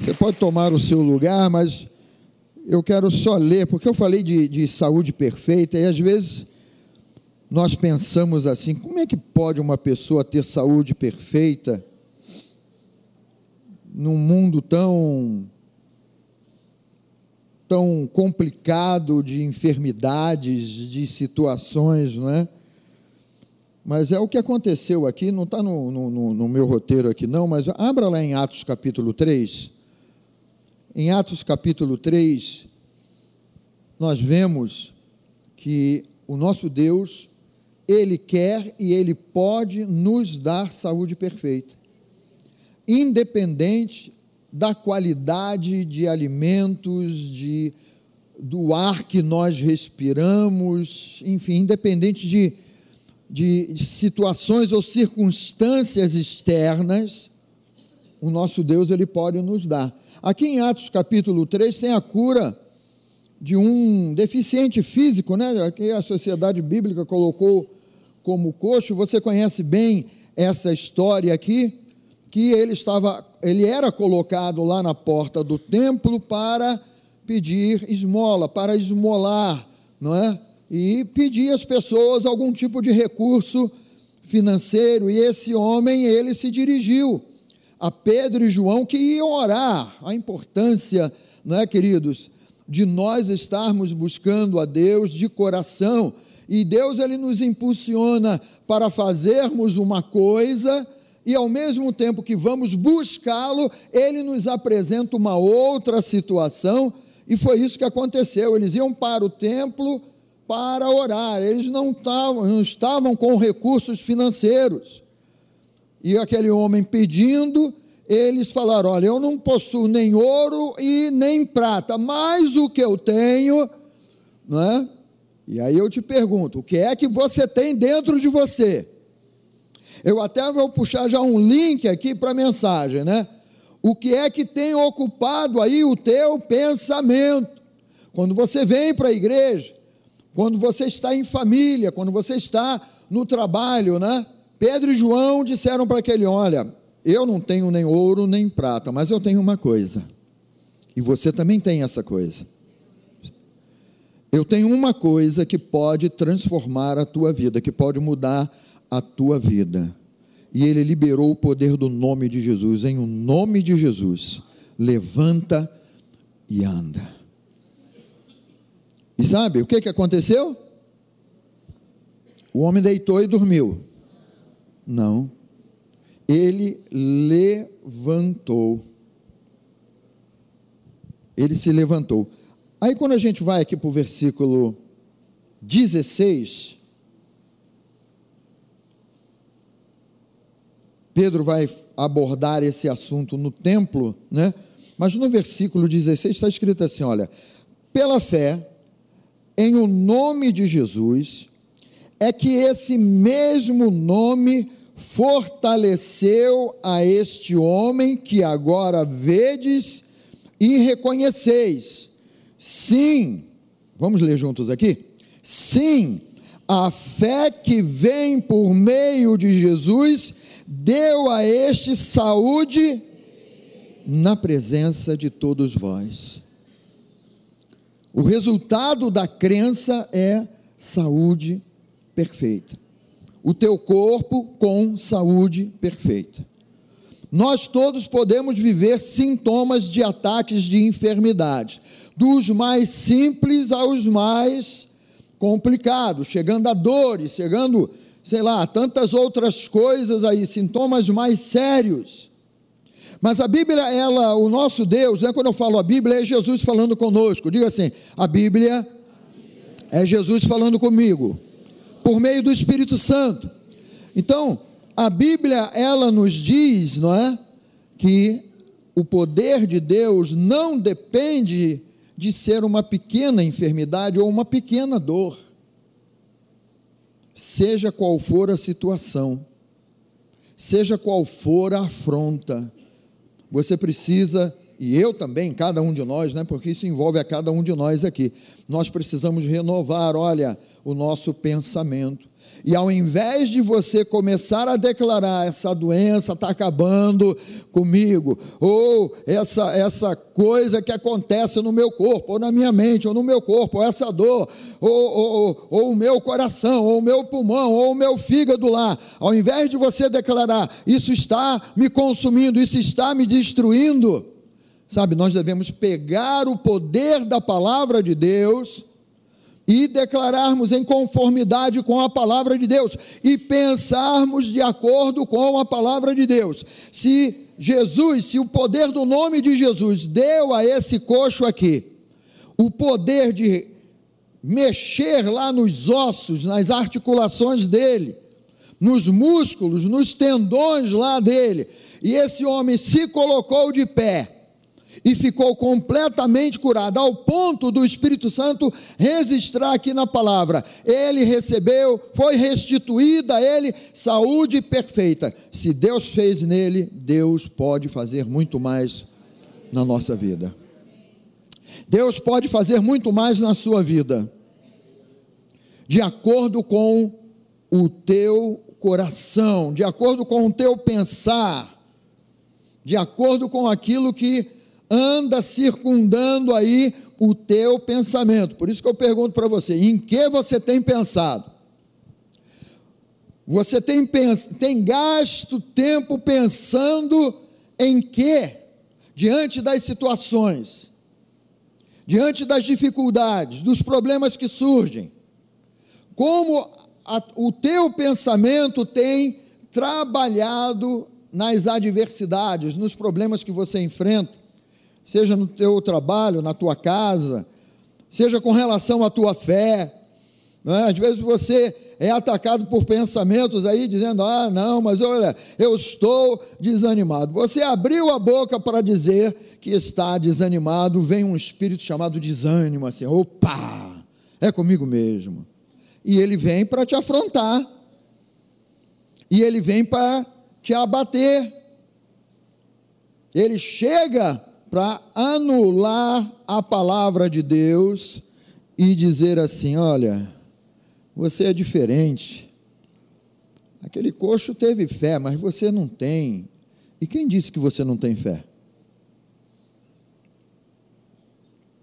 Você pode tomar o seu lugar, mas eu quero só ler, porque eu falei de, de saúde perfeita, e às vezes nós pensamos assim: como é que pode uma pessoa ter saúde perfeita num mundo tão tão complicado de enfermidades, de situações, não é? Mas é o que aconteceu aqui, não está no, no, no, meu roteiro aqui, não, mas abra lá em Atos capítulo 3. Em Atos capítulo 3, nós vemos que o nosso Deus, Ele quer e Ele pode nos dar saúde perfeita, independente da qualidade de alimentos, de, do ar que nós respiramos, enfim, independente de, de situações ou circunstâncias externas, o nosso Deus ele pode nos dar. Aqui em Atos capítulo 3 tem a cura de um deficiente físico, né? Que a sociedade bíblica colocou como coxo. Você conhece bem essa história aqui, que ele estava ele era colocado lá na porta do templo para pedir esmola, para esmolar, não é? E pedir às pessoas algum tipo de recurso financeiro. E esse homem, ele se dirigiu a Pedro e João que iam orar. A importância, não é, queridos, de nós estarmos buscando a Deus de coração. E Deus ele nos impulsiona para fazermos uma coisa e ao mesmo tempo que vamos buscá-lo, ele nos apresenta uma outra situação, e foi isso que aconteceu. Eles iam para o templo para orar, eles não estavam, não estavam com recursos financeiros. E aquele homem pedindo, eles falaram: Olha, eu não possuo nem ouro e nem prata, mas o que eu tenho, não é? E aí eu te pergunto: o que é que você tem dentro de você? Eu até vou puxar já um link aqui para a mensagem, né? O que é que tem ocupado aí o teu pensamento? Quando você vem para a igreja, quando você está em família, quando você está no trabalho, né? Pedro e João disseram para aquele: Olha, eu não tenho nem ouro nem prata, mas eu tenho uma coisa. E você também tem essa coisa. Eu tenho uma coisa que pode transformar a tua vida, que pode mudar a tua vida. E ele liberou o poder do nome de Jesus. Em o nome de Jesus, levanta e anda. E sabe o que, que aconteceu? O homem deitou e dormiu. Não. Ele levantou. Ele se levantou. Aí quando a gente vai aqui para o versículo 16, Pedro vai abordar esse assunto no templo, né? Mas no versículo 16 está escrito assim: olha, pela fé, em o nome de Jesus, é que esse mesmo nome fortaleceu a este homem que agora vedes e reconheceis. Sim, vamos ler juntos aqui? Sim, a fé que vem por meio de Jesus deu a este saúde na presença de todos vós. O resultado da crença é saúde perfeita. O teu corpo com saúde perfeita. Nós todos podemos viver sintomas de ataques de enfermidade, dos mais simples aos mais complicados, chegando a dores, chegando sei lá, tantas outras coisas aí, sintomas mais sérios. Mas a Bíblia, ela, o nosso Deus, né, quando eu falo a Bíblia, é Jesus falando conosco. Diga assim: a Bíblia é Jesus falando comigo, por meio do Espírito Santo. Então, a Bíblia, ela nos diz, não é? Que o poder de Deus não depende de ser uma pequena enfermidade ou uma pequena dor seja qual for a situação, seja qual for a afronta, você precisa e eu também, cada um de nós, né, porque isso envolve a cada um de nós aqui, nós precisamos renovar, olha, o nosso pensamento. E ao invés de você começar a declarar essa doença está acabando comigo, ou essa, essa coisa que acontece no meu corpo, ou na minha mente, ou no meu corpo, ou essa dor, ou, ou, ou, ou o meu coração, ou o meu pulmão, ou o meu fígado lá, ao invés de você declarar, isso está me consumindo, isso está me destruindo, sabe, nós devemos pegar o poder da palavra de Deus e declararmos em conformidade com a palavra de Deus e pensarmos de acordo com a palavra de Deus. Se Jesus, se o poder do nome de Jesus deu a esse coxo aqui o poder de mexer lá nos ossos, nas articulações dele, nos músculos, nos tendões lá dele, e esse homem se colocou de pé e ficou completamente curado, ao ponto do Espírito Santo registrar aqui na palavra: ele recebeu, foi restituída a ele saúde perfeita. Se Deus fez nele, Deus pode fazer muito mais na nossa vida. Deus pode fazer muito mais na sua vida, de acordo com o teu coração, de acordo com o teu pensar, de acordo com aquilo que anda circundando aí o teu pensamento. Por isso que eu pergunto para você: em que você tem pensado? Você tem, tem gasto tempo pensando em quê? Diante das situações, diante das dificuldades, dos problemas que surgem. Como a, o teu pensamento tem trabalhado nas adversidades, nos problemas que você enfrenta seja no teu trabalho, na tua casa, seja com relação à tua fé. É? Às vezes você é atacado por pensamentos aí dizendo: ah, não, mas olha, eu estou desanimado. Você abriu a boca para dizer que está desanimado, vem um espírito chamado desânimo, assim, opa, é comigo mesmo. E ele vem para te afrontar, e ele vem para te abater. Ele chega para anular a palavra de Deus e dizer assim: olha, você é diferente. Aquele coxo teve fé, mas você não tem. E quem disse que você não tem fé?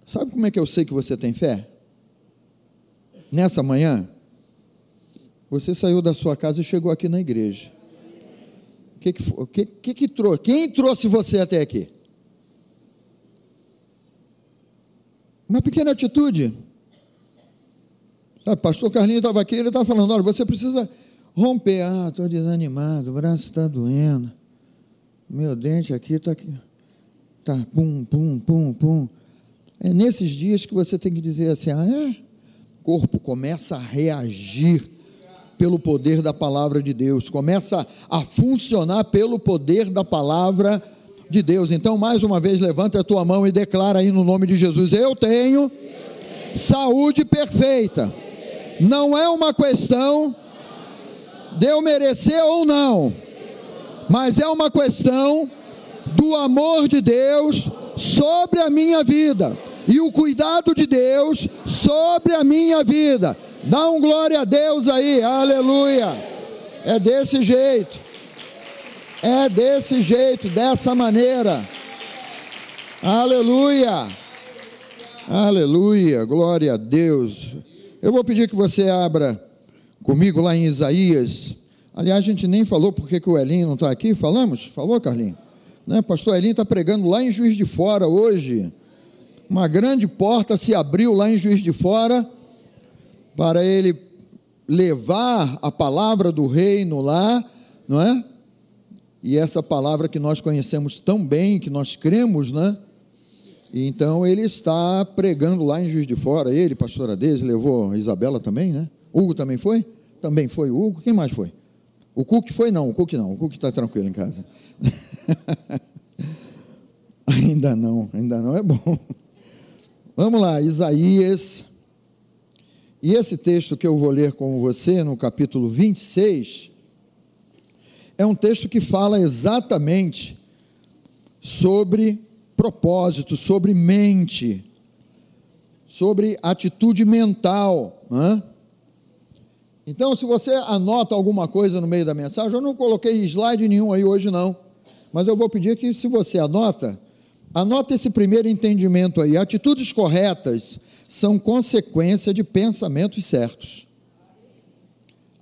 Sabe como é que eu sei que você tem fé? Nessa manhã, você saiu da sua casa e chegou aqui na igreja. Que que, que, que, que trouxe? Quem trouxe você até aqui? Uma pequena atitude. Sabe, pastor Carlinhos estava aqui, ele estava falando: olha, você precisa romper. Ah, estou desanimado, o braço está doendo. Meu dente aqui está aqui. Tá, pum, pum, pum, pum. É nesses dias que você tem que dizer assim: ah, é? O corpo começa a reagir pelo poder da palavra de Deus, começa a funcionar pelo poder da palavra de de Deus. Então, mais uma vez, levanta a tua mão e declara aí no nome de Jesus: Eu tenho saúde perfeita. Não é uma questão de eu merecer ou não, mas é uma questão do amor de Deus sobre a minha vida e o cuidado de Deus sobre a minha vida. Dá um glória a Deus aí, aleluia. É desse jeito. É desse jeito, dessa maneira. Aleluia. Aleluia. Glória a Deus. Eu vou pedir que você abra comigo lá em Isaías. Aliás, a gente nem falou porque que o Elinho não está aqui. Falamos? Falou, Carlinhos? Né? Pastor Elinho está pregando lá em Juiz de Fora hoje. Uma grande porta se abriu lá em Juiz de Fora para ele levar a palavra do reino lá, não é? E essa palavra que nós conhecemos tão bem, que nós cremos, né? E então ele está pregando lá em Juiz de Fora, ele, pastor Ades, levou a Isabela também, né? Hugo também foi? Também foi o Hugo, quem mais foi? O Cook foi não, o Cook não, o Cook está tranquilo em casa. ainda não, ainda não é bom. Vamos lá, Isaías. E esse texto que eu vou ler com você, no capítulo 26, é um texto que fala exatamente sobre propósito, sobre mente, sobre atitude mental. Né? Então, se você anota alguma coisa no meio da mensagem, eu não coloquei slide nenhum aí hoje não, mas eu vou pedir que se você anota, anota esse primeiro entendimento aí. Atitudes corretas são consequência de pensamentos certos.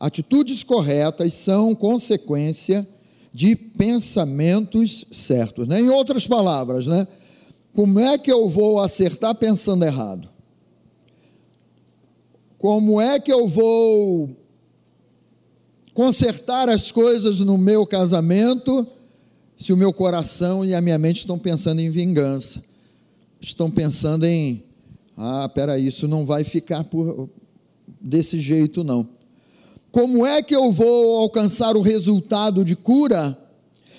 Atitudes corretas são consequência de pensamentos certos. Né? Em outras palavras, né? como é que eu vou acertar pensando errado? Como é que eu vou consertar as coisas no meu casamento se o meu coração e a minha mente estão pensando em vingança? Estão pensando em, ah, peraí, isso não vai ficar por, desse jeito, não. Como é que eu vou alcançar o resultado de cura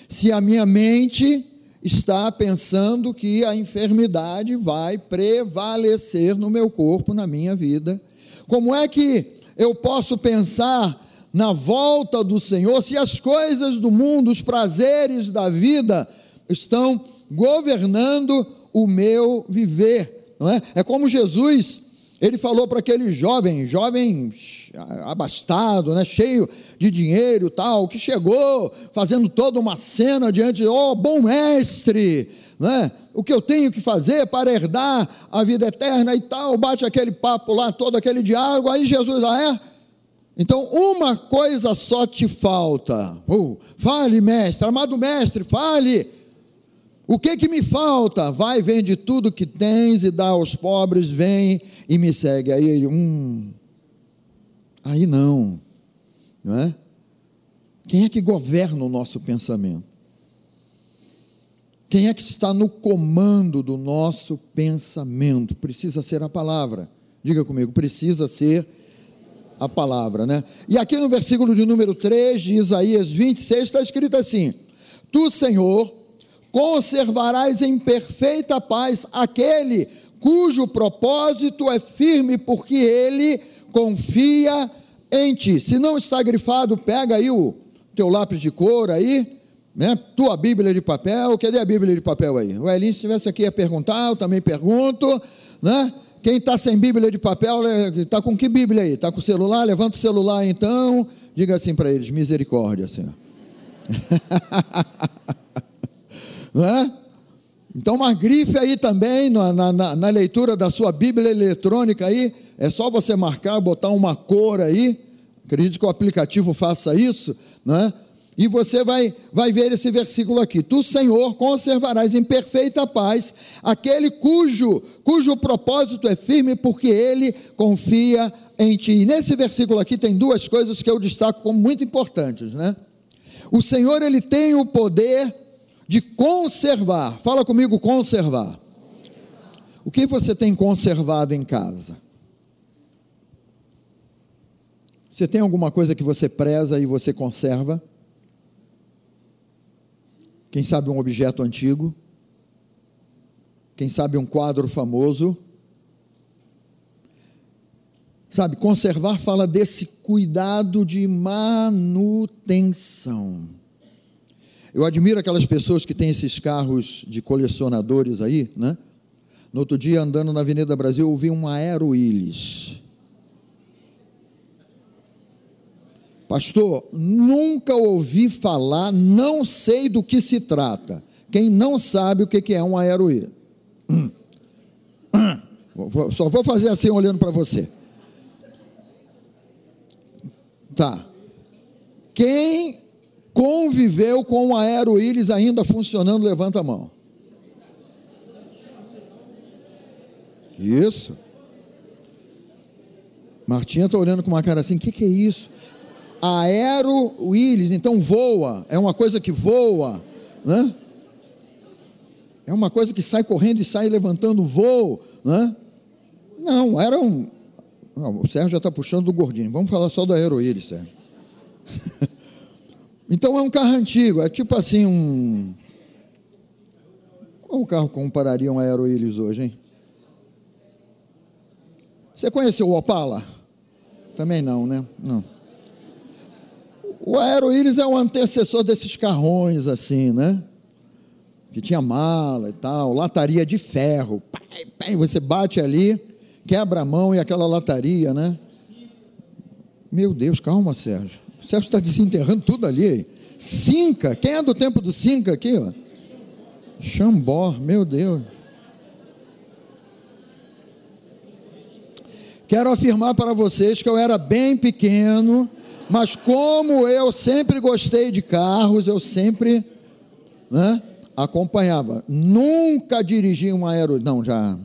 se a minha mente está pensando que a enfermidade vai prevalecer no meu corpo, na minha vida? Como é que eu posso pensar na volta do Senhor se as coisas do mundo, os prazeres da vida estão governando o meu viver? Não é? é como Jesus, ele falou para aquele jovem, jovem abastado, né, cheio de dinheiro tal, que chegou fazendo toda uma cena diante, oh, bom mestre, né? o que eu tenho que fazer para herdar a vida eterna e tal, bate aquele papo lá, todo aquele diálogo, aí Jesus, ah é? Então, uma coisa só te falta. Uh, fale, mestre, amado mestre, fale. O que que me falta? Vai, vende tudo que tens e dá aos pobres, vem e me segue. Aí ele, hum, aí não, não é? Quem é que governa o nosso pensamento? Quem é que está no comando do nosso pensamento? Precisa ser a palavra. Diga comigo, precisa ser a palavra, né? E aqui no versículo de número 3 de Isaías 26 está escrito assim: Tu, Senhor, conservarás em perfeita paz aquele cujo propósito é firme, porque ele confia em ti. Se não está grifado, pega aí o teu lápis de cor aí né? Tua Bíblia de papel, cadê a Bíblia de papel aí? O Elinho, se estivesse aqui a perguntar, eu também pergunto, né? Quem está sem Bíblia de papel, está com que Bíblia aí? Está com celular? Levanta o celular então, diga assim para eles, misericórdia, Senhor. Não é? Então, uma grife aí também na, na, na, leitura da sua Bíblia eletrônica aí, é só você marcar, botar uma cor aí, acredito que o aplicativo faça isso, né? E você vai, vai ver esse versículo aqui: Tu, Senhor, conservarás em perfeita paz aquele cujo, cujo propósito é firme, porque ele confia em ti. E nesse versículo aqui tem duas coisas que eu destaco como muito importantes, né? O Senhor, ele tem o poder de conservar. Fala comigo, conservar. O que você tem conservado em casa? Você tem alguma coisa que você preza e você conserva? Quem sabe um objeto antigo? Quem sabe um quadro famoso? Sabe, conservar fala desse cuidado de manutenção. Eu admiro aquelas pessoas que têm esses carros de colecionadores aí, né? No outro dia, andando na Avenida Brasil, eu vi um Aero. Pastor, nunca ouvi falar, não sei do que se trata. Quem não sabe o que é um aeroí? Hum. Hum. Só vou fazer assim olhando para você. Tá. Quem conviveu com o aeroíris ainda funcionando, levanta a mão. Isso. Martinha está olhando com uma cara assim: o que, que é isso? Aero Willis, então voa, é uma coisa que voa, né? É uma coisa que sai correndo e sai levantando voo, né? Não, era um. Não, o Sérgio já está puxando do gordinho. Vamos falar só do Aero Willis, Sérgio. então é um carro antigo, é tipo assim um. Qual carro compararia um Aero Willis hoje, hein? Você conheceu o Opala? Também não, né? Não. O Aeroíris é o antecessor desses carrões, assim, né? que tinha mala e tal, lataria de ferro. Você bate ali, quebra a mão e aquela lataria, né? Meu Deus, calma, Sérgio. O Sérgio está desenterrando tudo ali. Cinca, quem é do tempo do Cinca aqui? Ó? Xambó, meu Deus. Quero afirmar para vocês que eu era bem pequeno, mas como eu sempre gostei de carros, eu sempre né, acompanhava. Nunca dirigi um aero. Não. Já.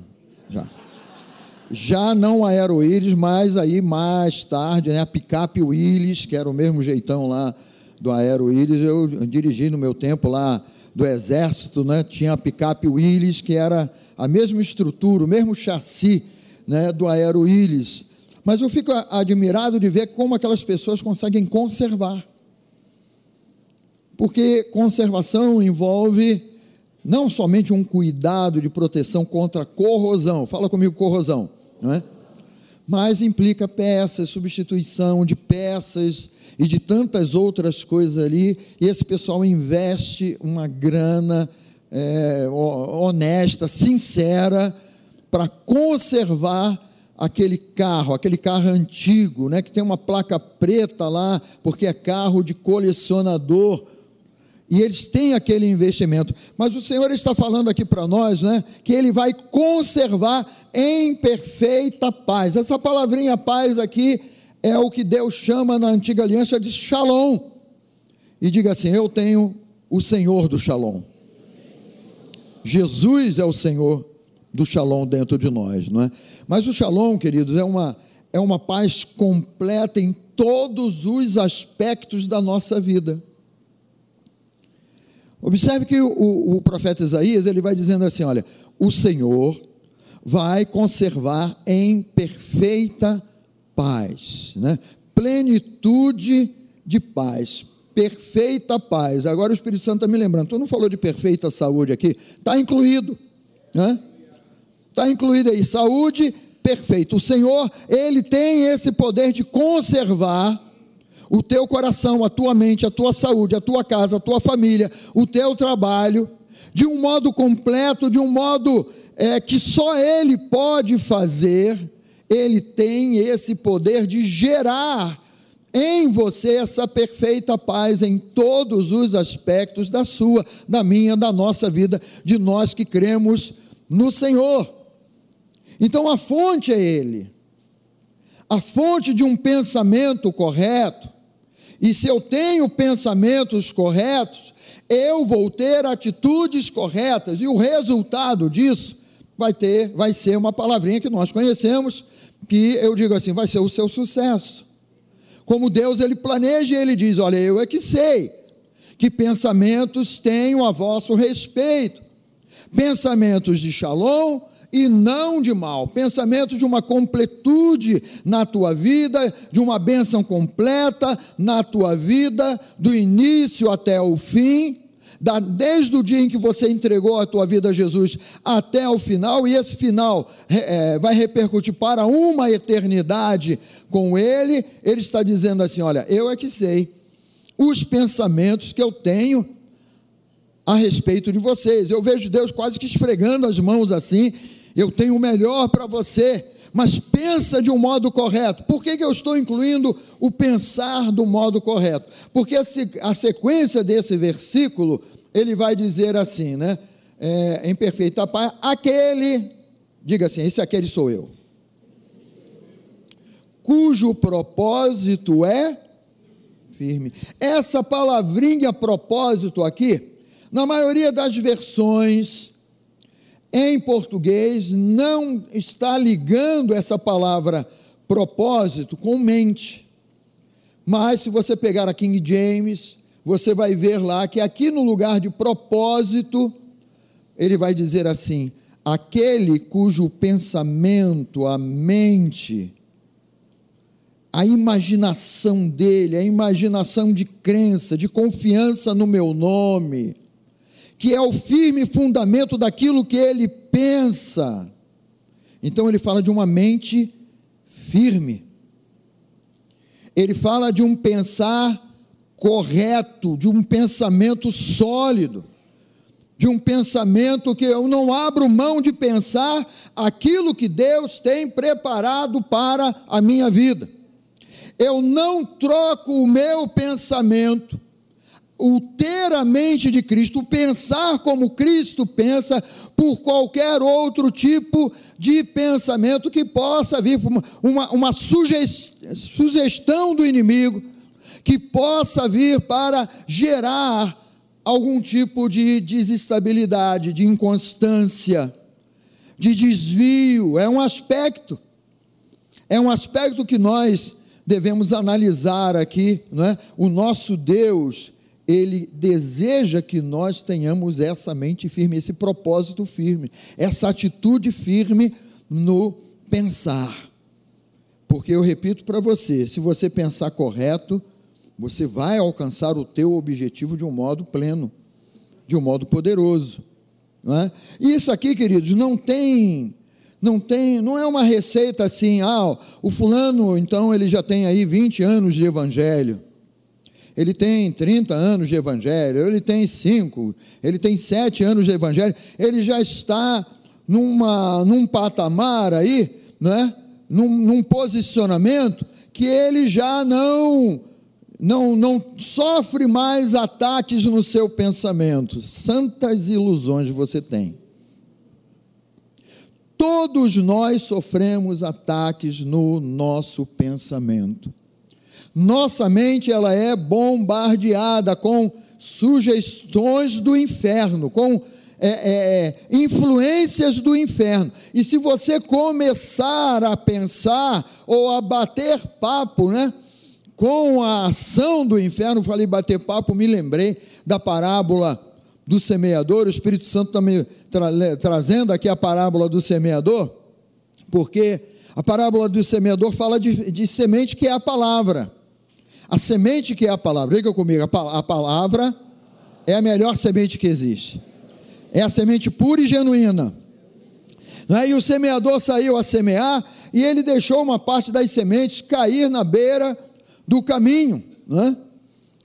Já não a Aero Willis, mas aí mais tarde, né, a picape Willis, que era o mesmo jeitão lá do Aero Willis, eu dirigi no meu tempo lá do Exército, né, tinha a picape Willis, que era a mesma estrutura, o mesmo chassi né, do Aero Willis. Mas eu fico admirado de ver como aquelas pessoas conseguem conservar. Porque conservação envolve não somente um cuidado de proteção contra corrosão, fala comigo corrosão, não é? mas implica peças, substituição de peças e de tantas outras coisas ali, e esse pessoal investe uma grana é, honesta, sincera, para conservar aquele carro, aquele carro antigo, né, que tem uma placa preta lá, porque é carro de colecionador. E eles têm aquele investimento. Mas o Senhor está falando aqui para nós, né, que ele vai conservar em perfeita paz. Essa palavrinha paz aqui é o que Deus chama na antiga aliança de Shalom. E diga assim: Eu tenho o Senhor do Shalom. Jesus é o Senhor do Shalom dentro de nós, não é? Mas o shalom, queridos, é uma, é uma paz completa em todos os aspectos da nossa vida. Observe que o, o, profeta Isaías ele vai dizendo assim: olha, o Senhor vai conservar em perfeita paz, né? plenitude de paz, perfeita paz. Agora o Espírito Santo está me lembrando, tu não falou de perfeita saúde aqui? Está incluído, né? Está incluído aí, saúde perfeita. O Senhor, Ele tem esse poder de conservar o teu coração, a tua mente, a tua saúde, a tua casa, a tua família, o teu trabalho, de um modo completo, de um modo é, que só Ele pode fazer. Ele tem esse poder de gerar em você essa perfeita paz em todos os aspectos da sua, da minha, da nossa vida, de nós que cremos no Senhor. Então a fonte é Ele. A fonte de um pensamento correto. E se eu tenho pensamentos corretos, eu vou ter atitudes corretas. E o resultado disso vai ter, vai ser uma palavrinha que nós conhecemos, que eu digo assim, vai ser o seu sucesso. Como Deus ele planeja ele diz: Olha, eu é que sei que pensamentos tenho a vosso respeito. Pensamentos de shalom, e não de mal. Pensamento de uma completude na tua vida, de uma bênção completa na tua vida, do início até o fim, da, desde o dia em que você entregou a tua vida a Jesus até o final, e esse final é, vai repercutir para uma eternidade com Ele. Ele está dizendo assim: Olha, eu é que sei os pensamentos que eu tenho a respeito de vocês. Eu vejo Deus quase que esfregando as mãos assim eu tenho o melhor para você, mas pensa de um modo correto. Por que, que eu estou incluindo o pensar do modo correto? Porque a sequência desse versículo, ele vai dizer assim, né? É, em perfeita paz, aquele, diga assim, esse aquele sou eu, cujo propósito é firme. Essa palavrinha propósito aqui, na maioria das versões, em português não está ligando essa palavra propósito com mente. Mas se você pegar a King James, você vai ver lá que aqui no lugar de propósito, ele vai dizer assim: aquele cujo pensamento, a mente, a imaginação dele, a imaginação de crença, de confiança no meu nome, que é o firme fundamento daquilo que ele pensa. Então ele fala de uma mente firme. Ele fala de um pensar correto, de um pensamento sólido. de um pensamento que eu não abro mão de pensar aquilo que Deus tem preparado para a minha vida. Eu não troco o meu pensamento, o de Cristo, pensar como Cristo pensa, por qualquer outro tipo de pensamento que possa vir, uma, uma, uma sugestão do inimigo, que possa vir para gerar algum tipo de desestabilidade, de inconstância, de desvio. É um aspecto, é um aspecto que nós devemos analisar aqui. Não é? O nosso Deus, ele deseja que nós tenhamos essa mente firme, esse propósito firme, essa atitude firme no pensar. Porque eu repito para você, se você pensar correto, você vai alcançar o teu objetivo de um modo pleno, de um modo poderoso. Não é? Isso aqui, queridos, não tem, não tem, não é uma receita assim, ah, o fulano, então ele já tem aí 20 anos de evangelho. Ele tem 30 anos de evangelho, ele tem 5, ele tem 7 anos de evangelho, ele já está numa, num patamar aí, né? num, num posicionamento que ele já não não, não sofre mais ataques no seu pensamento. Santas ilusões você tem. Todos nós sofremos ataques no nosso pensamento. Nossa mente ela é bombardeada com sugestões do inferno, com é, é, é influências do inferno. E se você começar a pensar ou a bater papo, né? com a ação do inferno, falei bater papo, me lembrei da parábola do semeador, o Espírito Santo está me tra trazendo aqui a parábola do semeador, porque a parábola do semeador fala de, de, semente que é a palavra. A semente que é a palavra, liga comigo, a, a palavra é a melhor semente que existe. É a semente pura e genuína. É? E o semeador saiu a semear e ele deixou uma parte das sementes cair na beira do caminho, né?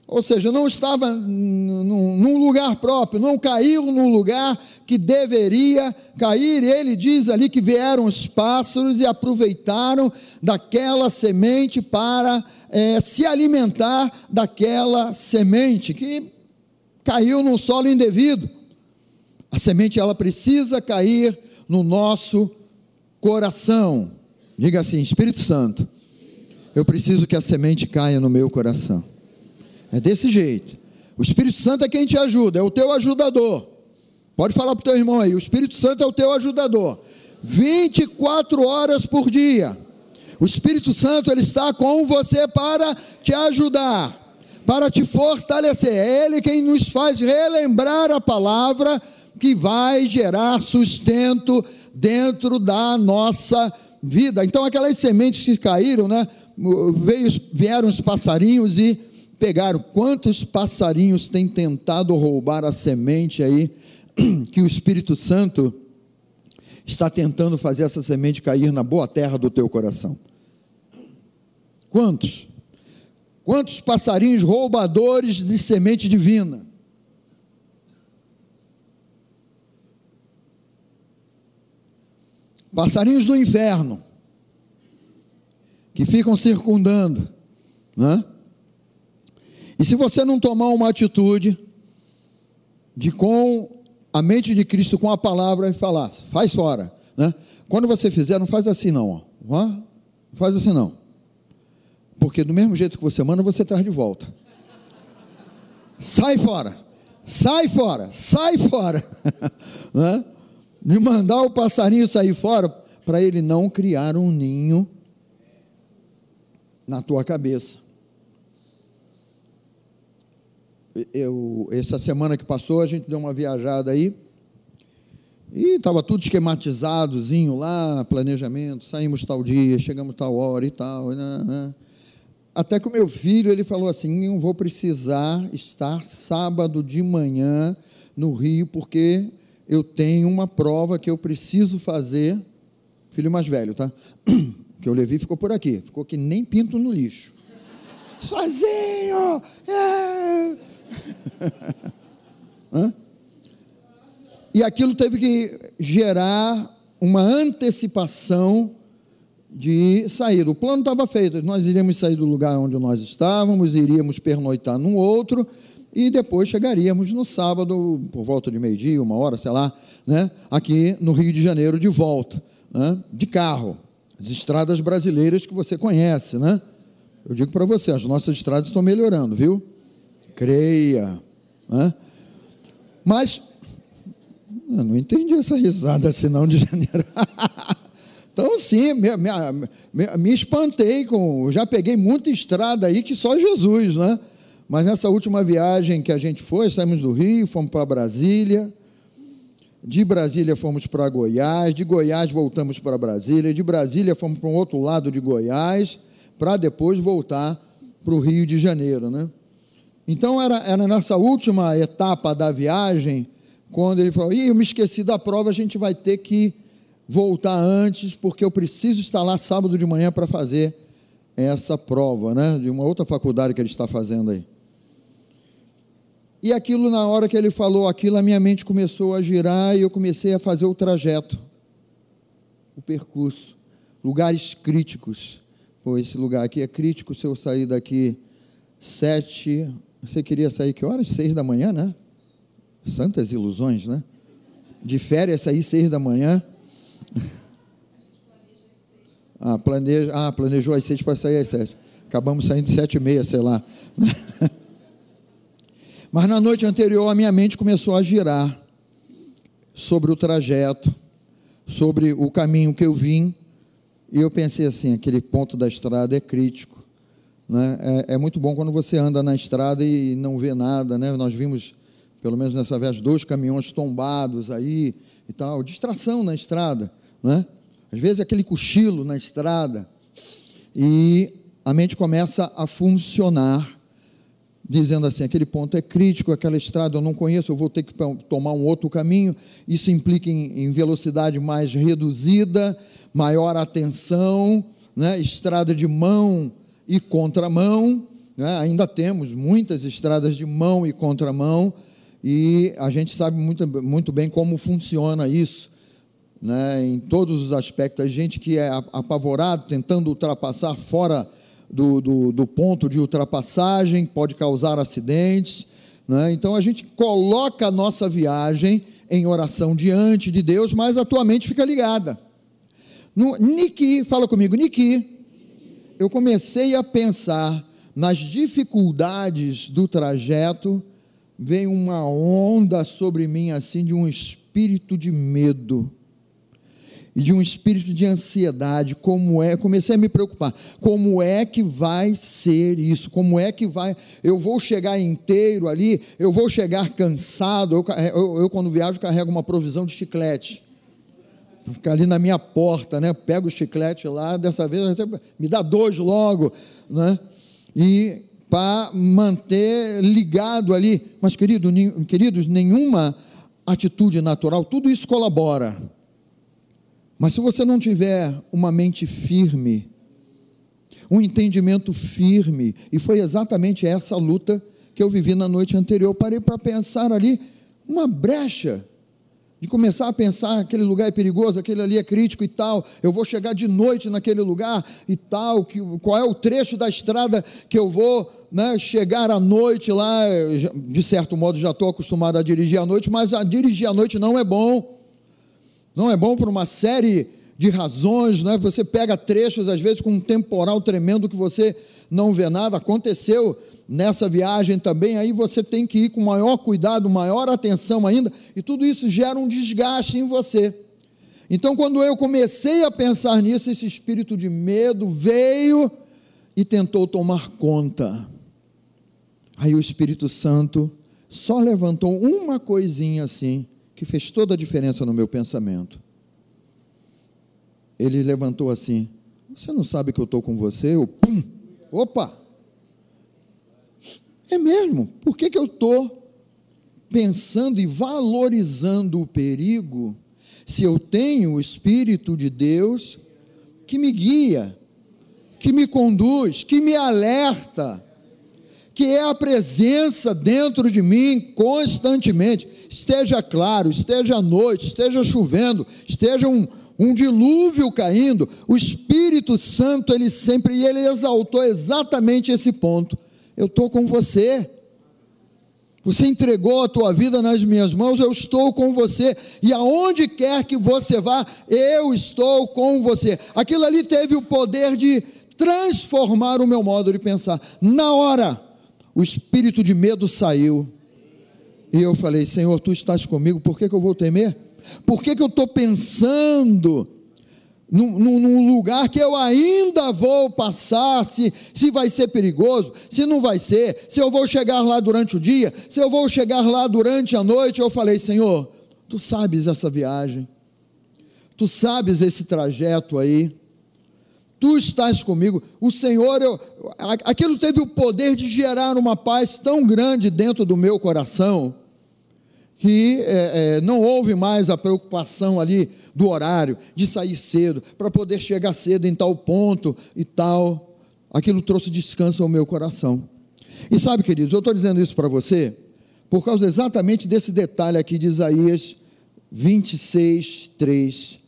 ou seja, não estava num lugar próprio, não caiu no lugar que deveria cair. E ele diz ali que vieram os pássaros e aproveitaram daquela semente para é, se alimentar daquela semente que caiu no solo indevido. A semente ela precisa cair no nosso coração. Diga assim, Espírito Santo, eu preciso que a semente caia no meu coração. É desse jeito. O Espírito Santo é quem te ajuda, é o teu ajudador. Pode falar para o teu irmão aí, o Espírito Santo é o teu ajudador. 24 horas por dia. O Espírito Santo ele está com você para te ajudar, para te fortalecer. É ele quem nos faz relembrar a palavra que vai gerar sustento dentro da nossa vida. Então aquelas sementes que caíram, né? veio, vieram os passarinhos e pegaram. Quantos passarinhos têm tentado roubar a semente aí que o Espírito Santo está tentando fazer essa semente cair na boa terra do teu coração? Quantos? Quantos passarinhos roubadores de semente divina? Passarinhos do inferno que ficam circundando, né? E se você não tomar uma atitude de com a mente de Cristo, com a palavra, e falar, faz fora, né? Quando você fizer, não faz assim não, ó. não faz assim não, porque do mesmo jeito que você manda, você traz de volta. Sai fora, sai fora, sai fora, né? De mandar o passarinho sair fora para ele não criar um ninho na tua cabeça. Eu, essa semana que passou, a gente deu uma viajada aí, e estava tudo esquematizadozinho lá, planejamento, saímos tal dia, chegamos tal hora e tal. Né, né. Até que o meu filho, ele falou assim, eu vou precisar estar sábado de manhã no Rio, porque eu tenho uma prova que eu preciso fazer, filho mais velho, tá? que o Levi ficou por aqui, ficou que nem pinto no lixo. Sozinho! É. E aquilo teve que gerar uma antecipação de sair. O plano estava feito, nós iríamos sair do lugar onde nós estávamos, iríamos pernoitar num outro e depois chegaríamos no sábado, por volta de meio-dia, uma hora, sei lá, né, aqui no Rio de Janeiro de volta, né, de carro. As estradas brasileiras que você conhece, né? Eu digo para você, as nossas estradas estão melhorando, viu? Creia. Né? Mas, eu não entendi essa risada assim não de janeiro. então, sim, me, me, me, espantei com. Já peguei muita estrada aí que só Jesus, né? Mas nessa última viagem que a gente foi, saímos do Rio, fomos para Brasília. De Brasília fomos para Goiás, de Goiás voltamos para Brasília, de Brasília fomos para o outro lado de Goiás, para depois voltar para o Rio de Janeiro, né? Então era, era nessa última etapa da viagem, quando ele falou: Ih, eu me esqueci da prova, a gente vai ter que voltar antes, porque eu preciso estar lá sábado de manhã para fazer essa prova, né? De uma outra faculdade que ele está fazendo aí. E aquilo, na hora que ele falou aquilo, a minha mente começou a girar e eu comecei a fazer o trajeto, o percurso, lugares críticos. Pô, esse lugar aqui é crítico se eu sair daqui sete, você queria sair que horas? Seis da manhã, né? Santas ilusões, né? De férias sair seis da manhã. Ah, planeja, ah, planejou às seis para sair às sete. Acabamos saindo sete e meia, sei lá. Mas na noite anterior a minha mente começou a girar sobre o trajeto, sobre o caminho que eu vim, e eu pensei assim: aquele ponto da estrada é crítico. Né? É, é, muito bom quando você anda na estrada e não vê nada. Né? Nós vimos, pelo menos nessa vez, dois caminhões tombados aí e tal, distração na estrada. Né? Às vezes aquele cochilo na estrada. E a mente começa a funcionar, dizendo assim: aquele ponto é crítico, aquela estrada eu não conheço, eu vou ter que tomar um outro caminho. Isso implica em, em velocidade mais reduzida, maior atenção, né? estrada de mão e contramão, né? ainda temos muitas estradas de mão e contramão, e a gente sabe muito, muito bem como funciona isso, né? em todos os aspectos. A gente que é apavorado, tentando ultrapassar fora do, do, do ponto de ultrapassagem, pode causar acidentes. Né? Então a gente coloca a nossa viagem em oração diante de Deus, mas a tua mente fica ligada. No, Niki, fala comigo, Niki eu comecei a pensar nas dificuldades do trajeto, veio uma onda sobre mim assim de um espírito de medo e de um espírito de ansiedade, como é, comecei a me preocupar, como é que vai ser isso, como é que vai, eu vou chegar inteiro ali, eu vou chegar cansado, eu, eu, eu quando viajo carrego uma provisão de chiclete, ficar ali na minha porta, né? Pego o chiclete lá, dessa vez até, me dá dois logo, né? E para manter ligado ali. Mas, querido, queridos, nenhuma atitude natural, tudo isso colabora. Mas se você não tiver uma mente firme, um entendimento firme, e foi exatamente essa luta que eu vivi na noite anterior, eu parei para pensar ali uma brecha de começar a pensar aquele lugar é perigoso, aquele ali é crítico e tal, eu vou chegar de noite naquele lugar e tal, que, qual é o trecho da estrada que eu vou né, chegar à noite lá, de certo modo já estou acostumado a dirigir à noite, mas a dirigir à noite não é bom, não é bom por uma série de razões, né? você pega trechos às vezes com um temporal tremendo que você não vê nada, aconteceu nessa viagem também, aí você tem que ir com maior cuidado, maior atenção ainda, e tudo isso gera um desgaste em você. Então, quando eu comecei a pensar nisso, esse espírito de medo veio e tentou tomar conta. Aí o Espírito Santo só levantou uma coisinha assim, que fez toda a diferença no meu pensamento. Ele levantou assim: Você não sabe que eu estou com você? Eu, pum! Opa! É mesmo? Por que, que eu estou pensando e valorizando o perigo se eu tenho o Espírito de Deus que me guia, que me conduz, que me alerta, que é a presença dentro de mim constantemente? esteja claro, esteja à noite, esteja chovendo, esteja um, um dilúvio caindo, o Espírito Santo, ele sempre, e ele exaltou exatamente esse ponto. Eu estou com você. Você entregou a tua vida nas minhas mãos, eu estou com você. E aonde quer que você vá, eu estou com você. Aquilo ali teve o poder de transformar o meu modo de pensar. Na hora, o espírito de medo saiu. E eu falei: Senhor, tu estás comigo, por que, que eu vou temer? Por que, que eu estou pensando num, num, lugar que eu ainda vou passar, se, se vai ser perigoso, se não vai ser, se eu vou chegar lá durante o dia, se eu vou chegar lá durante a noite? Eu falei: Senhor, tu sabes essa viagem, tu sabes esse trajeto aí tu estás comigo. O Senhor, eu, aquilo teve o poder de gerar uma paz tão grande dentro do meu coração, que é, é, não houve mais a preocupação ali do horário, de sair cedo, para poder chegar cedo em tal ponto e tal. Aquilo trouxe descanso ao meu coração. E sabe, queridos, eu estou dizendo isso para você, por causa exatamente desse detalhe aqui de Isaías 26, 3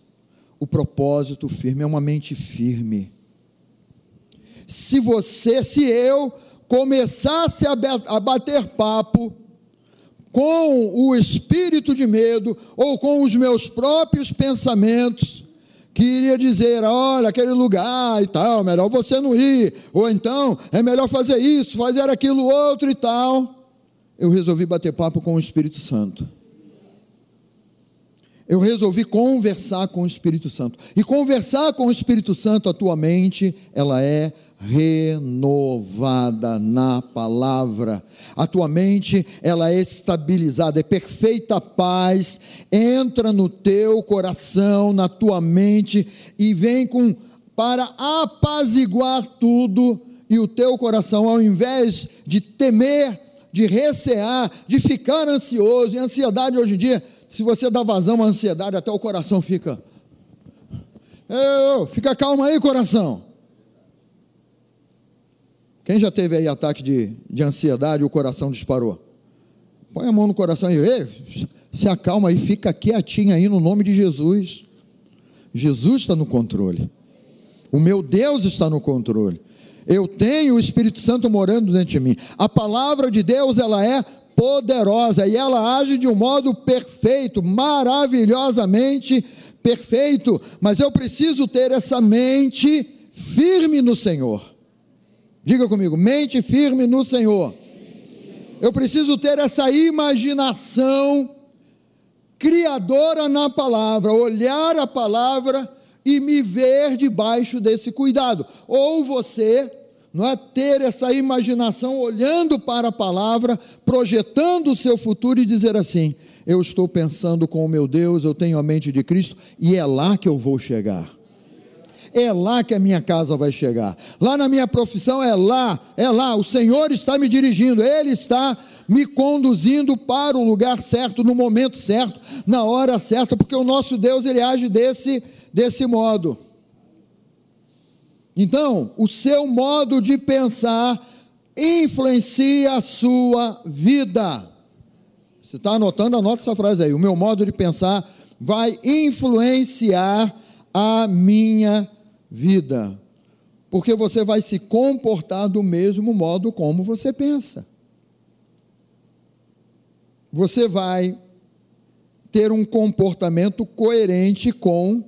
o propósito firme, é uma mente firme. Se você, se eu começasse a bater papo com o espírito de medo ou com os meus próprios pensamentos, que iria dizer, olha, aquele lugar e tal, melhor você não ir, ou então é melhor fazer isso, fazer aquilo outro e tal. Eu resolvi bater papo com o Espírito Santo eu resolvi conversar com o Espírito Santo. E conversar com o Espírito Santo, a tua mente, ela é renovada na palavra. A tua mente, ela é estabilizada, é perfeita paz, entra no teu coração, na tua mente e vem com para apaziguar tudo e o teu coração ao invés de temer, de recear, de ficar ansioso, e ansiedade hoje em dia se você dá vazão à ansiedade, até o coração fica. Fica calmo aí, coração. Quem já teve aí ataque de, de ansiedade e o coração disparou? Põe a mão no coração e se acalma aí, fica quietinho aí no nome de Jesus. Jesus está no controle. O meu Deus está no controle. Eu tenho o Espírito Santo morando dentro de mim. A palavra de Deus, ela é poderosa e ela age de um modo perfeito, maravilhosamente perfeito, mas eu preciso ter essa mente firme no Senhor. Diga comigo, mente firme no Senhor. Eu preciso ter essa imaginação criadora na palavra, olhar a palavra e me ver debaixo desse cuidado. Ou você não é ter essa imaginação olhando para a palavra, projetando o seu futuro e dizer assim: eu estou pensando com o meu Deus, eu tenho a mente de Cristo e é lá que eu vou chegar. É lá que a minha casa vai chegar. Lá na minha profissão é lá, é lá. O Senhor está me dirigindo, Ele está me conduzindo para o lugar certo, no momento certo, na hora certa, porque o nosso Deus ele age desse desse modo. Então, o seu modo de pensar influencia a sua vida. Você está anotando? Anota essa frase aí. O meu modo de pensar vai influenciar a minha vida. Porque você vai se comportar do mesmo modo como você pensa. Você vai ter um comportamento coerente com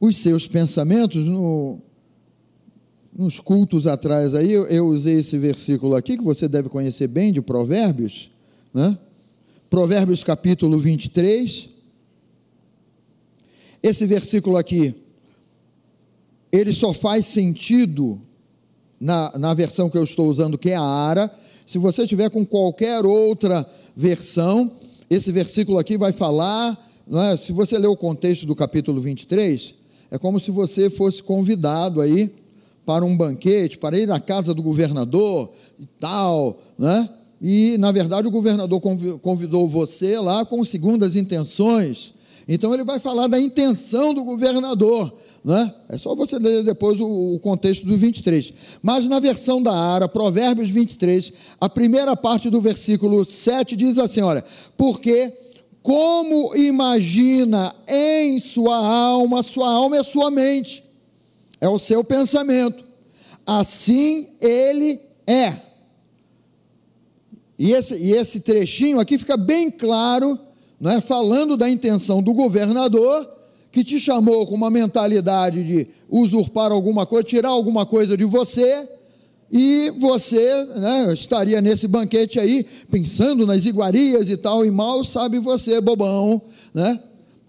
os seus pensamentos. No, nos cultos atrás aí, eu, eu, usei esse versículo aqui, que você deve conhecer bem, de Provérbios, né? Provérbios capítulo 23. Esse versículo aqui, ele só faz sentido na, na versão que eu estou usando, que é a Ara. Se você estiver com qualquer outra versão, esse versículo aqui vai falar, não é? se você ler o contexto do capítulo 23, é como se você fosse convidado aí para um banquete, para ir à casa do governador e tal, né? E, na verdade, o governador convidou você lá com segundas intenções. Então, ele vai falar da intenção do governador, né? É só você ler depois o, o contexto do 23. Mas na versão da Ara, Provérbios 23, a primeira parte do versículo 7 diz assim: olha, porque como imagina em sua alma, sua alma é sua mente, é o seu pensamento, assim ele é. E esse, e esse trechinho aqui fica bem claro, não é? falando da intenção do governador que te chamou com uma mentalidade de usurpar alguma coisa, tirar alguma coisa de você, e você né, estaria nesse banquete aí, pensando nas iguarias e tal, e mal sabe você, bobão, né,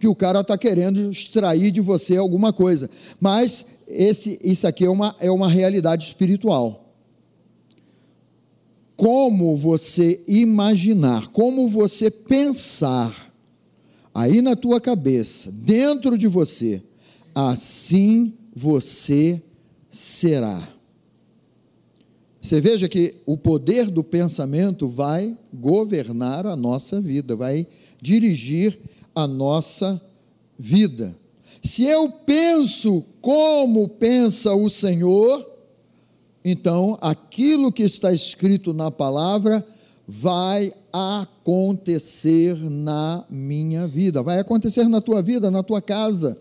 que o cara está querendo extrair de você alguma coisa. Mas esse, isso aqui é uma, é uma realidade espiritual. Como você imaginar, como você pensar, aí na tua cabeça, dentro de você, assim você será. Você veja que o poder do pensamento vai governar a nossa vida, vai dirigir a nossa vida. Se eu penso como pensa o Senhor, então aquilo que está escrito na palavra vai acontecer na minha vida, vai acontecer na tua vida, na tua casa,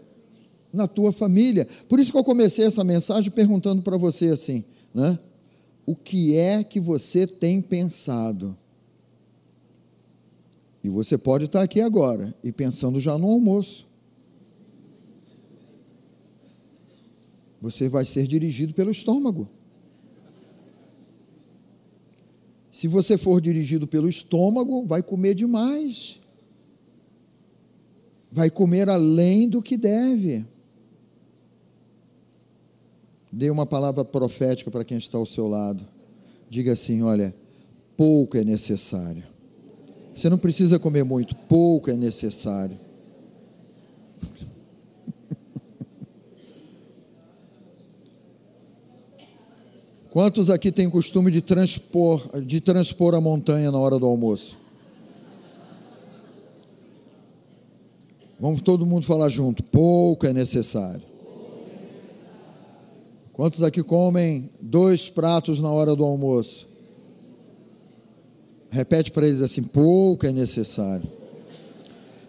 na tua família. Por isso que eu comecei essa mensagem perguntando para você assim, né? O que é que você tem pensado? E você pode estar aqui agora e pensando já no almoço. Você vai ser dirigido pelo estômago. Se você for dirigido pelo estômago, vai comer demais. Vai comer além do que deve. Dê uma palavra profética para quem está ao seu lado. Diga assim: olha, pouco é necessário. Você não precisa comer muito, pouco é necessário. Quantos aqui têm costume de transpor, de transpor a montanha na hora do almoço? Vamos todo mundo falar junto. Pouco é necessário. Quantos aqui comem dois pratos na hora do almoço? Repete para eles assim: pouco é necessário.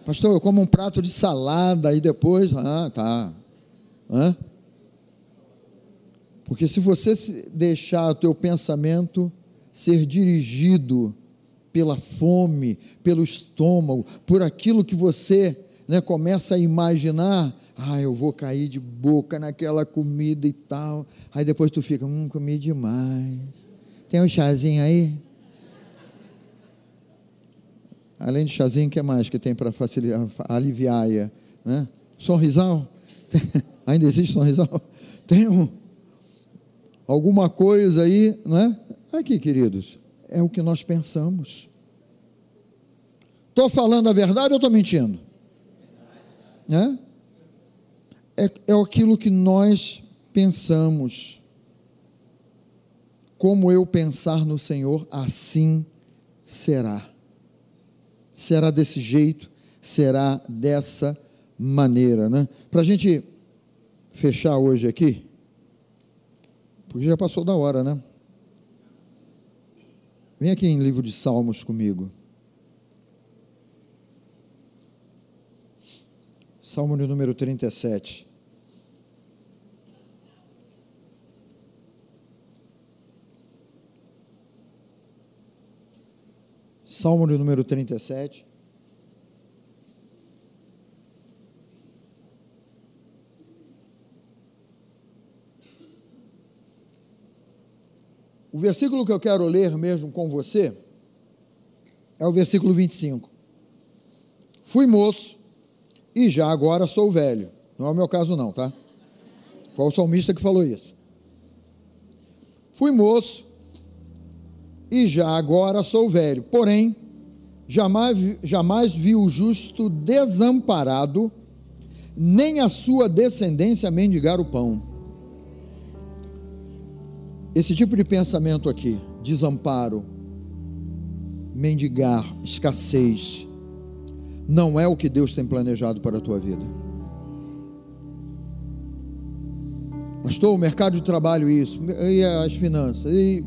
Pastor, eu como um prato de salada e depois. Ah, tá. Hã? Porque se você deixar o teu pensamento ser dirigido pela fome, pelo estômago, por aquilo que você né, começa a imaginar, ah, eu vou cair de boca naquela comida e tal. Aí depois tu fica, hum, comi demais. Tem um chazinho aí? Além de chazinho, o que mais que tem para aliviar? Né? Sorrisal? Ainda existe sorrisal? Tem um, alguma coisa aí, não é? Aqui, queridos, é o que nós pensamos. Estou falando a verdade ou estou mentindo? É? é? É aquilo que nós pensamos. Como eu pensar no Senhor, assim será. Será desse jeito, será dessa maneira, né? Para a gente fechar hoje aqui, porque já passou da hora, né? Vem aqui em livro de Salmos comigo. Salmo número 37. Salmo número 37. O versículo que eu quero ler mesmo com você é o versículo 25. Fui moço e já agora sou velho. Não é o meu caso, não, tá? Foi o salmista que falou isso. Fui moço e já agora sou velho. Porém, jamais, jamais vi o justo desamparado, nem a sua descendência mendigar o pão. Esse tipo de pensamento aqui, desamparo, mendigar, escassez, não é o que Deus tem planejado para a tua vida. Pastor, o mercado de trabalho, isso. E as finanças? E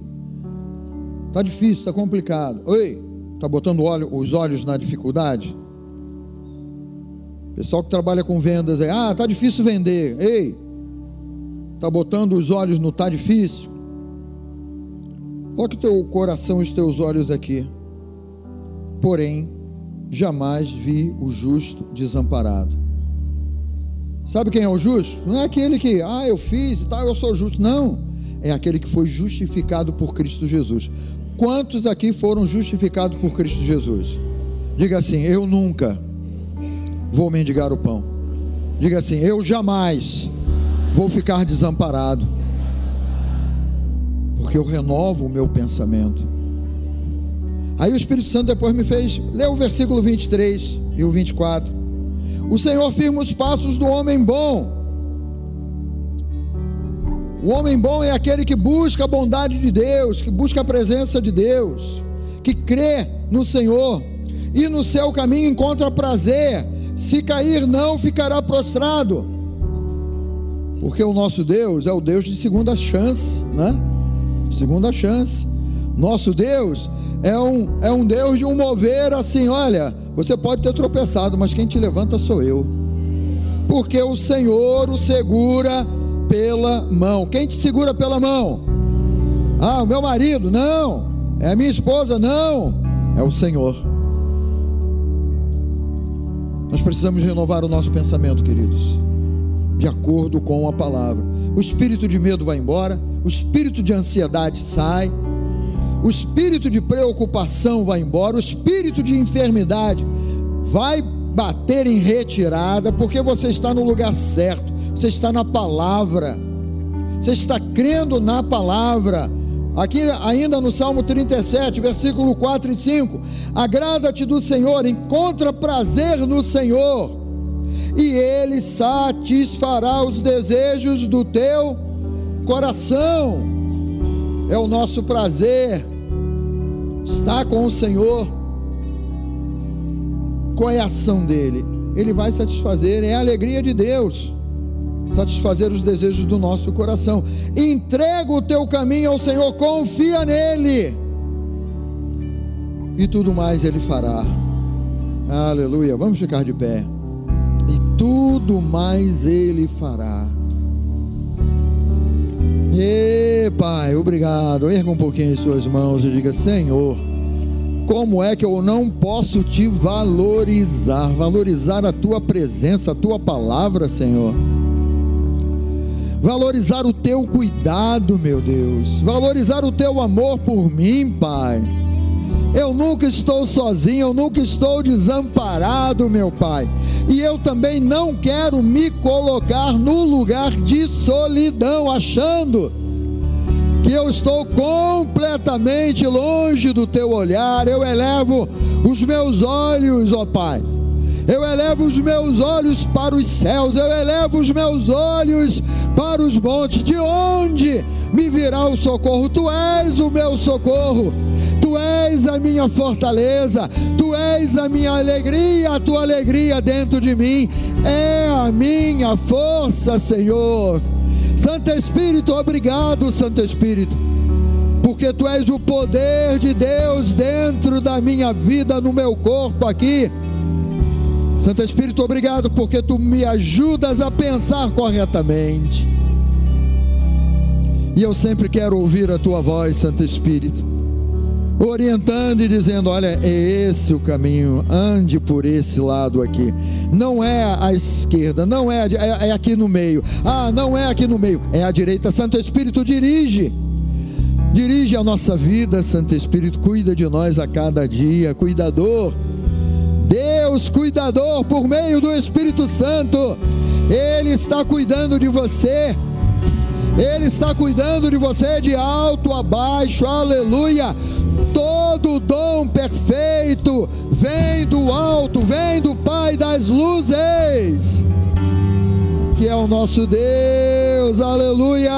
tá difícil, tá complicado. Oi, tá botando óleo, os olhos na dificuldade? Pessoal que trabalha com vendas aí, ah, tá difícil vender. Ei, tá botando os olhos no tá difícil? Coloque teu coração e os teus olhos aqui. Porém, jamais vi o justo desamparado. Sabe quem é o justo? Não é aquele que, ah, eu fiz e tal, eu sou justo. Não. É aquele que foi justificado por Cristo Jesus. Quantos aqui foram justificados por Cristo Jesus? Diga assim: eu nunca vou mendigar o pão. Diga assim: eu jamais vou ficar desamparado. Porque eu renovo o meu pensamento. Aí o Espírito Santo depois me fez ler o versículo 23 e o 24. O Senhor firma os passos do homem bom. O homem bom é aquele que busca a bondade de Deus, que busca a presença de Deus, que crê no Senhor e no seu caminho encontra prazer se cair, não ficará prostrado. Porque o nosso Deus é o Deus de segunda chance, né? Segunda chance. Nosso Deus é um, é um Deus de um mover assim, olha, você pode ter tropeçado, mas quem te levanta sou eu. Porque o Senhor o segura pela mão. Quem te segura pela mão? Ah, o meu marido? Não. É a minha esposa? Não. É o Senhor. Nós precisamos renovar o nosso pensamento, queridos, de acordo com a palavra. O espírito de medo vai embora, o espírito de ansiedade sai, o espírito de preocupação vai embora, o espírito de enfermidade vai bater em retirada, porque você está no lugar certo, você está na palavra, você está crendo na palavra. Aqui ainda no Salmo 37, versículo 4 e 5, agrada-te do Senhor, encontra prazer no Senhor, e Ele satisfará os desejos do teu coração. É o nosso prazer estar com o Senhor. Qual é a ação dele? Ele vai satisfazer, é a alegria de Deus satisfazer os desejos do nosso coração. Entrega o teu caminho ao Senhor, confia nele, e tudo mais ele fará. Aleluia. Vamos ficar de pé. E tudo mais ele fará. E Pai, obrigado. Erga um pouquinho as suas mãos e diga: Senhor, como é que eu não posso te valorizar? Valorizar a tua presença, a tua palavra, Senhor valorizar o teu cuidado, meu Deus, valorizar o teu amor por mim, Pai. Eu nunca estou sozinho, eu nunca estou desamparado, meu Pai. E eu também não quero me colocar no lugar de solidão, achando que eu estou completamente longe do teu olhar. Eu elevo os meus olhos, ó Pai eu elevo os meus olhos para os céus, eu elevo os meus olhos para os montes, de onde me virá o socorro? Tu és o meu socorro. Tu és a minha fortaleza, tu és a minha alegria, a tua alegria dentro de mim é a minha força, Senhor. Santo Espírito, obrigado, Santo Espírito, porque tu és o poder de Deus dentro da minha vida, no meu corpo aqui Santo Espírito, obrigado porque tu me ajudas a pensar corretamente. E eu sempre quero ouvir a tua voz, Santo Espírito, orientando e dizendo: olha, é esse o caminho, ande por esse lado aqui. Não é à esquerda, não é, é, é aqui no meio. Ah, não é aqui no meio, é à direita. Santo Espírito, dirige. Dirige a nossa vida, Santo Espírito, cuida de nós a cada dia, cuidador Deus cuidador por meio do Espírito Santo, Ele está cuidando de você. Ele está cuidando de você de alto a baixo, aleluia. Todo dom perfeito vem do alto, vem do Pai das luzes, que é o nosso Deus, aleluia.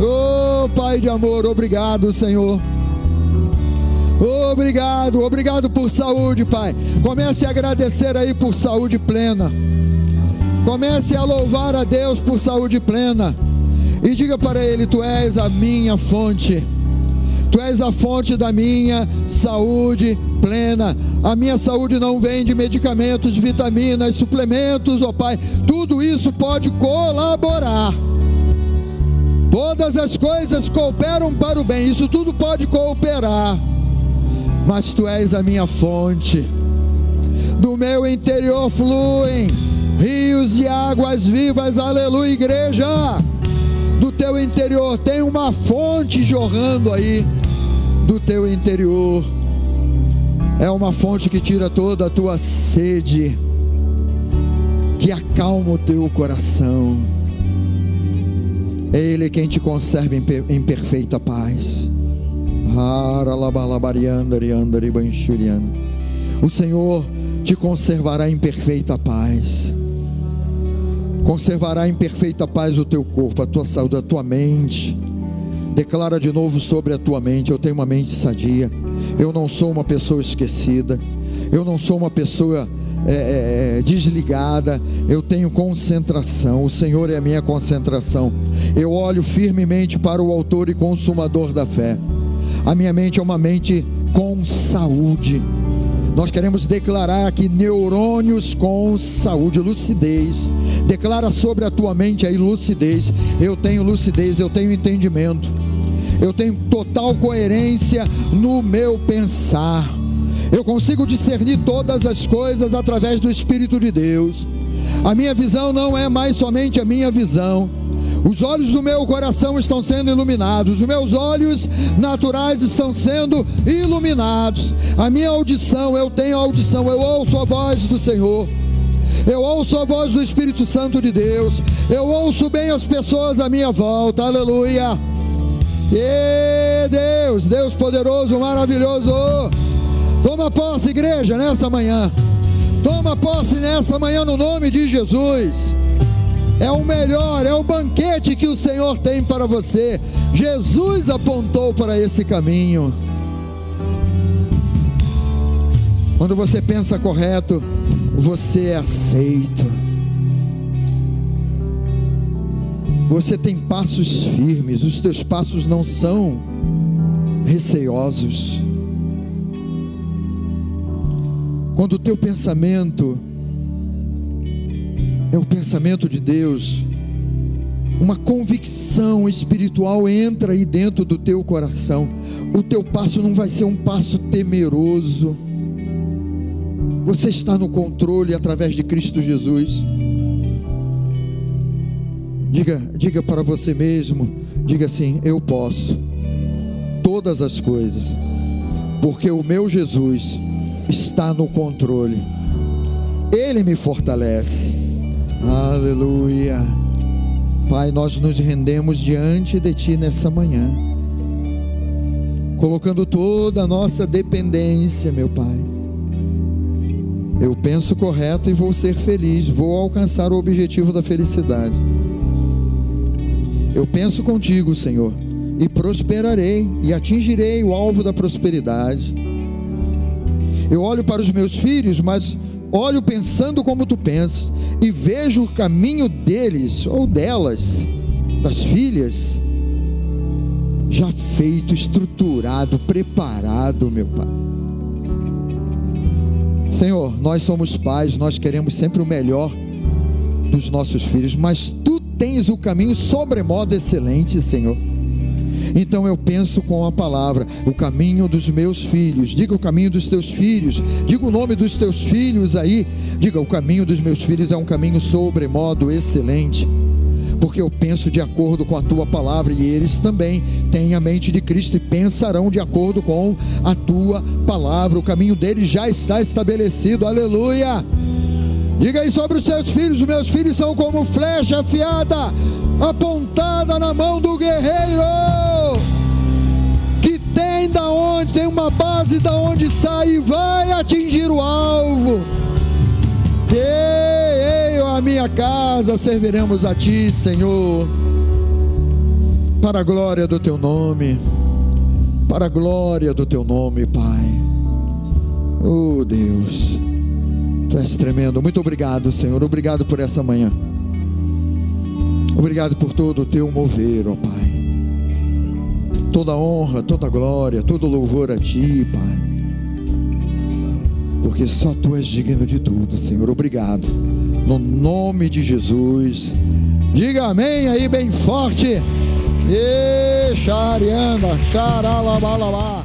Oh, Pai de amor, obrigado, Senhor. Obrigado, obrigado por saúde, Pai. Comece a agradecer aí por saúde plena. Comece a louvar a Deus por saúde plena. E diga para Ele: Tu és a minha fonte. Tu és a fonte da minha saúde plena. A minha saúde não vem de medicamentos, vitaminas, suplementos, ó oh Pai. Tudo isso pode colaborar. Todas as coisas cooperam para o bem. Isso tudo pode cooperar. Mas tu és a minha fonte. Do meu interior fluem rios de águas vivas. Aleluia, igreja do teu interior, tem uma fonte jorrando aí do teu interior. É uma fonte que tira toda a tua sede, que acalma o teu coração. É Ele quem te conserva em, perfeita paz. O Senhor te conservará em perfeita paz conservará em perfeita paz o teu corpo, a tua saúde, a tua mente. Declara de novo sobre a tua mente: eu tenho uma mente sadia, eu não sou uma pessoa esquecida, eu não sou uma pessoa é, é, é desligada, eu tenho concentração, o Senhor é a minha concentração. Eu olho firmemente para o Autor e Consumador da fé. A minha mente é uma mente com saúde. Nós queremos declarar aqui neurônios com saúde, lucidez. Declara sobre a tua mente aí lucidez. Eu tenho lucidez, eu tenho entendimento. Eu tenho total coerência no meu pensar. Eu consigo discernir todas as coisas através do Espírito de Deus. A minha visão não é mais somente a minha visão os olhos do meu coração estão sendo iluminados, os meus olhos naturais estão sendo iluminados. A minha audição, eu tenho audição, eu ouço a voz do Senhor. Eu ouço a voz do Espírito Santo de Deus. Eu ouço bem as pessoas à minha volta. Aleluia. E Deus, Deus poderoso, maravilhoso. Toma posse, igreja, nessa manhã. Toma posse nessa manhã no nome de Jesus é o melhor, é o banquete que o Senhor tem para você. Jesus apontou para esse caminho. Quando você pensa correto, você é aceito. Você tem passos firmes, os teus passos não são receosos. Quando o teu pensamento é o pensamento de Deus. Uma convicção espiritual entra aí dentro do teu coração. O teu passo não vai ser um passo temeroso. Você está no controle através de Cristo Jesus. Diga, diga para você mesmo, diga assim: eu posso todas as coisas, porque o meu Jesus está no controle. Ele me fortalece. Aleluia. Pai, nós nos rendemos diante de Ti nessa manhã, colocando toda a nossa dependência, meu Pai. Eu penso correto e vou ser feliz, vou alcançar o objetivo da felicidade. Eu penso contigo, Senhor, e prosperarei e atingirei o alvo da prosperidade. Eu olho para os meus filhos, mas olho pensando como tu pensas e vejo o caminho deles ou delas, das filhas, já feito, estruturado, preparado, meu Pai. Senhor, nós somos pais, nós queremos sempre o melhor dos nossos filhos, mas tu tens o caminho sobremodo excelente, Senhor. Então eu penso com a palavra, o caminho dos meus filhos. Diga o caminho dos teus filhos. Diga o nome dos teus filhos aí. Diga o caminho dos meus filhos é um caminho sobremodo excelente. Porque eu penso de acordo com a tua palavra e eles também têm a mente de Cristo e pensarão de acordo com a tua palavra. O caminho deles já está estabelecido. Aleluia. Diga aí sobre os teus filhos: os meus filhos são como flecha afiada, apontada na mão do guerreiro tem da onde, tem uma base da onde sai e vai atingir o alvo. Eu, a minha casa serviremos a ti, Senhor, para a glória do teu nome, para a glória do teu nome, Pai. Oh Deus, Tu és tremendo. Muito obrigado, Senhor. Obrigado por essa manhã. Obrigado por todo o teu mover, ó Pai. Toda honra, toda glória, todo louvor a Ti, Pai. Porque só Tu és digno de tudo, Senhor. Obrigado. No nome de Jesus. Diga amém aí bem forte. E xarianda, xaralabalabá.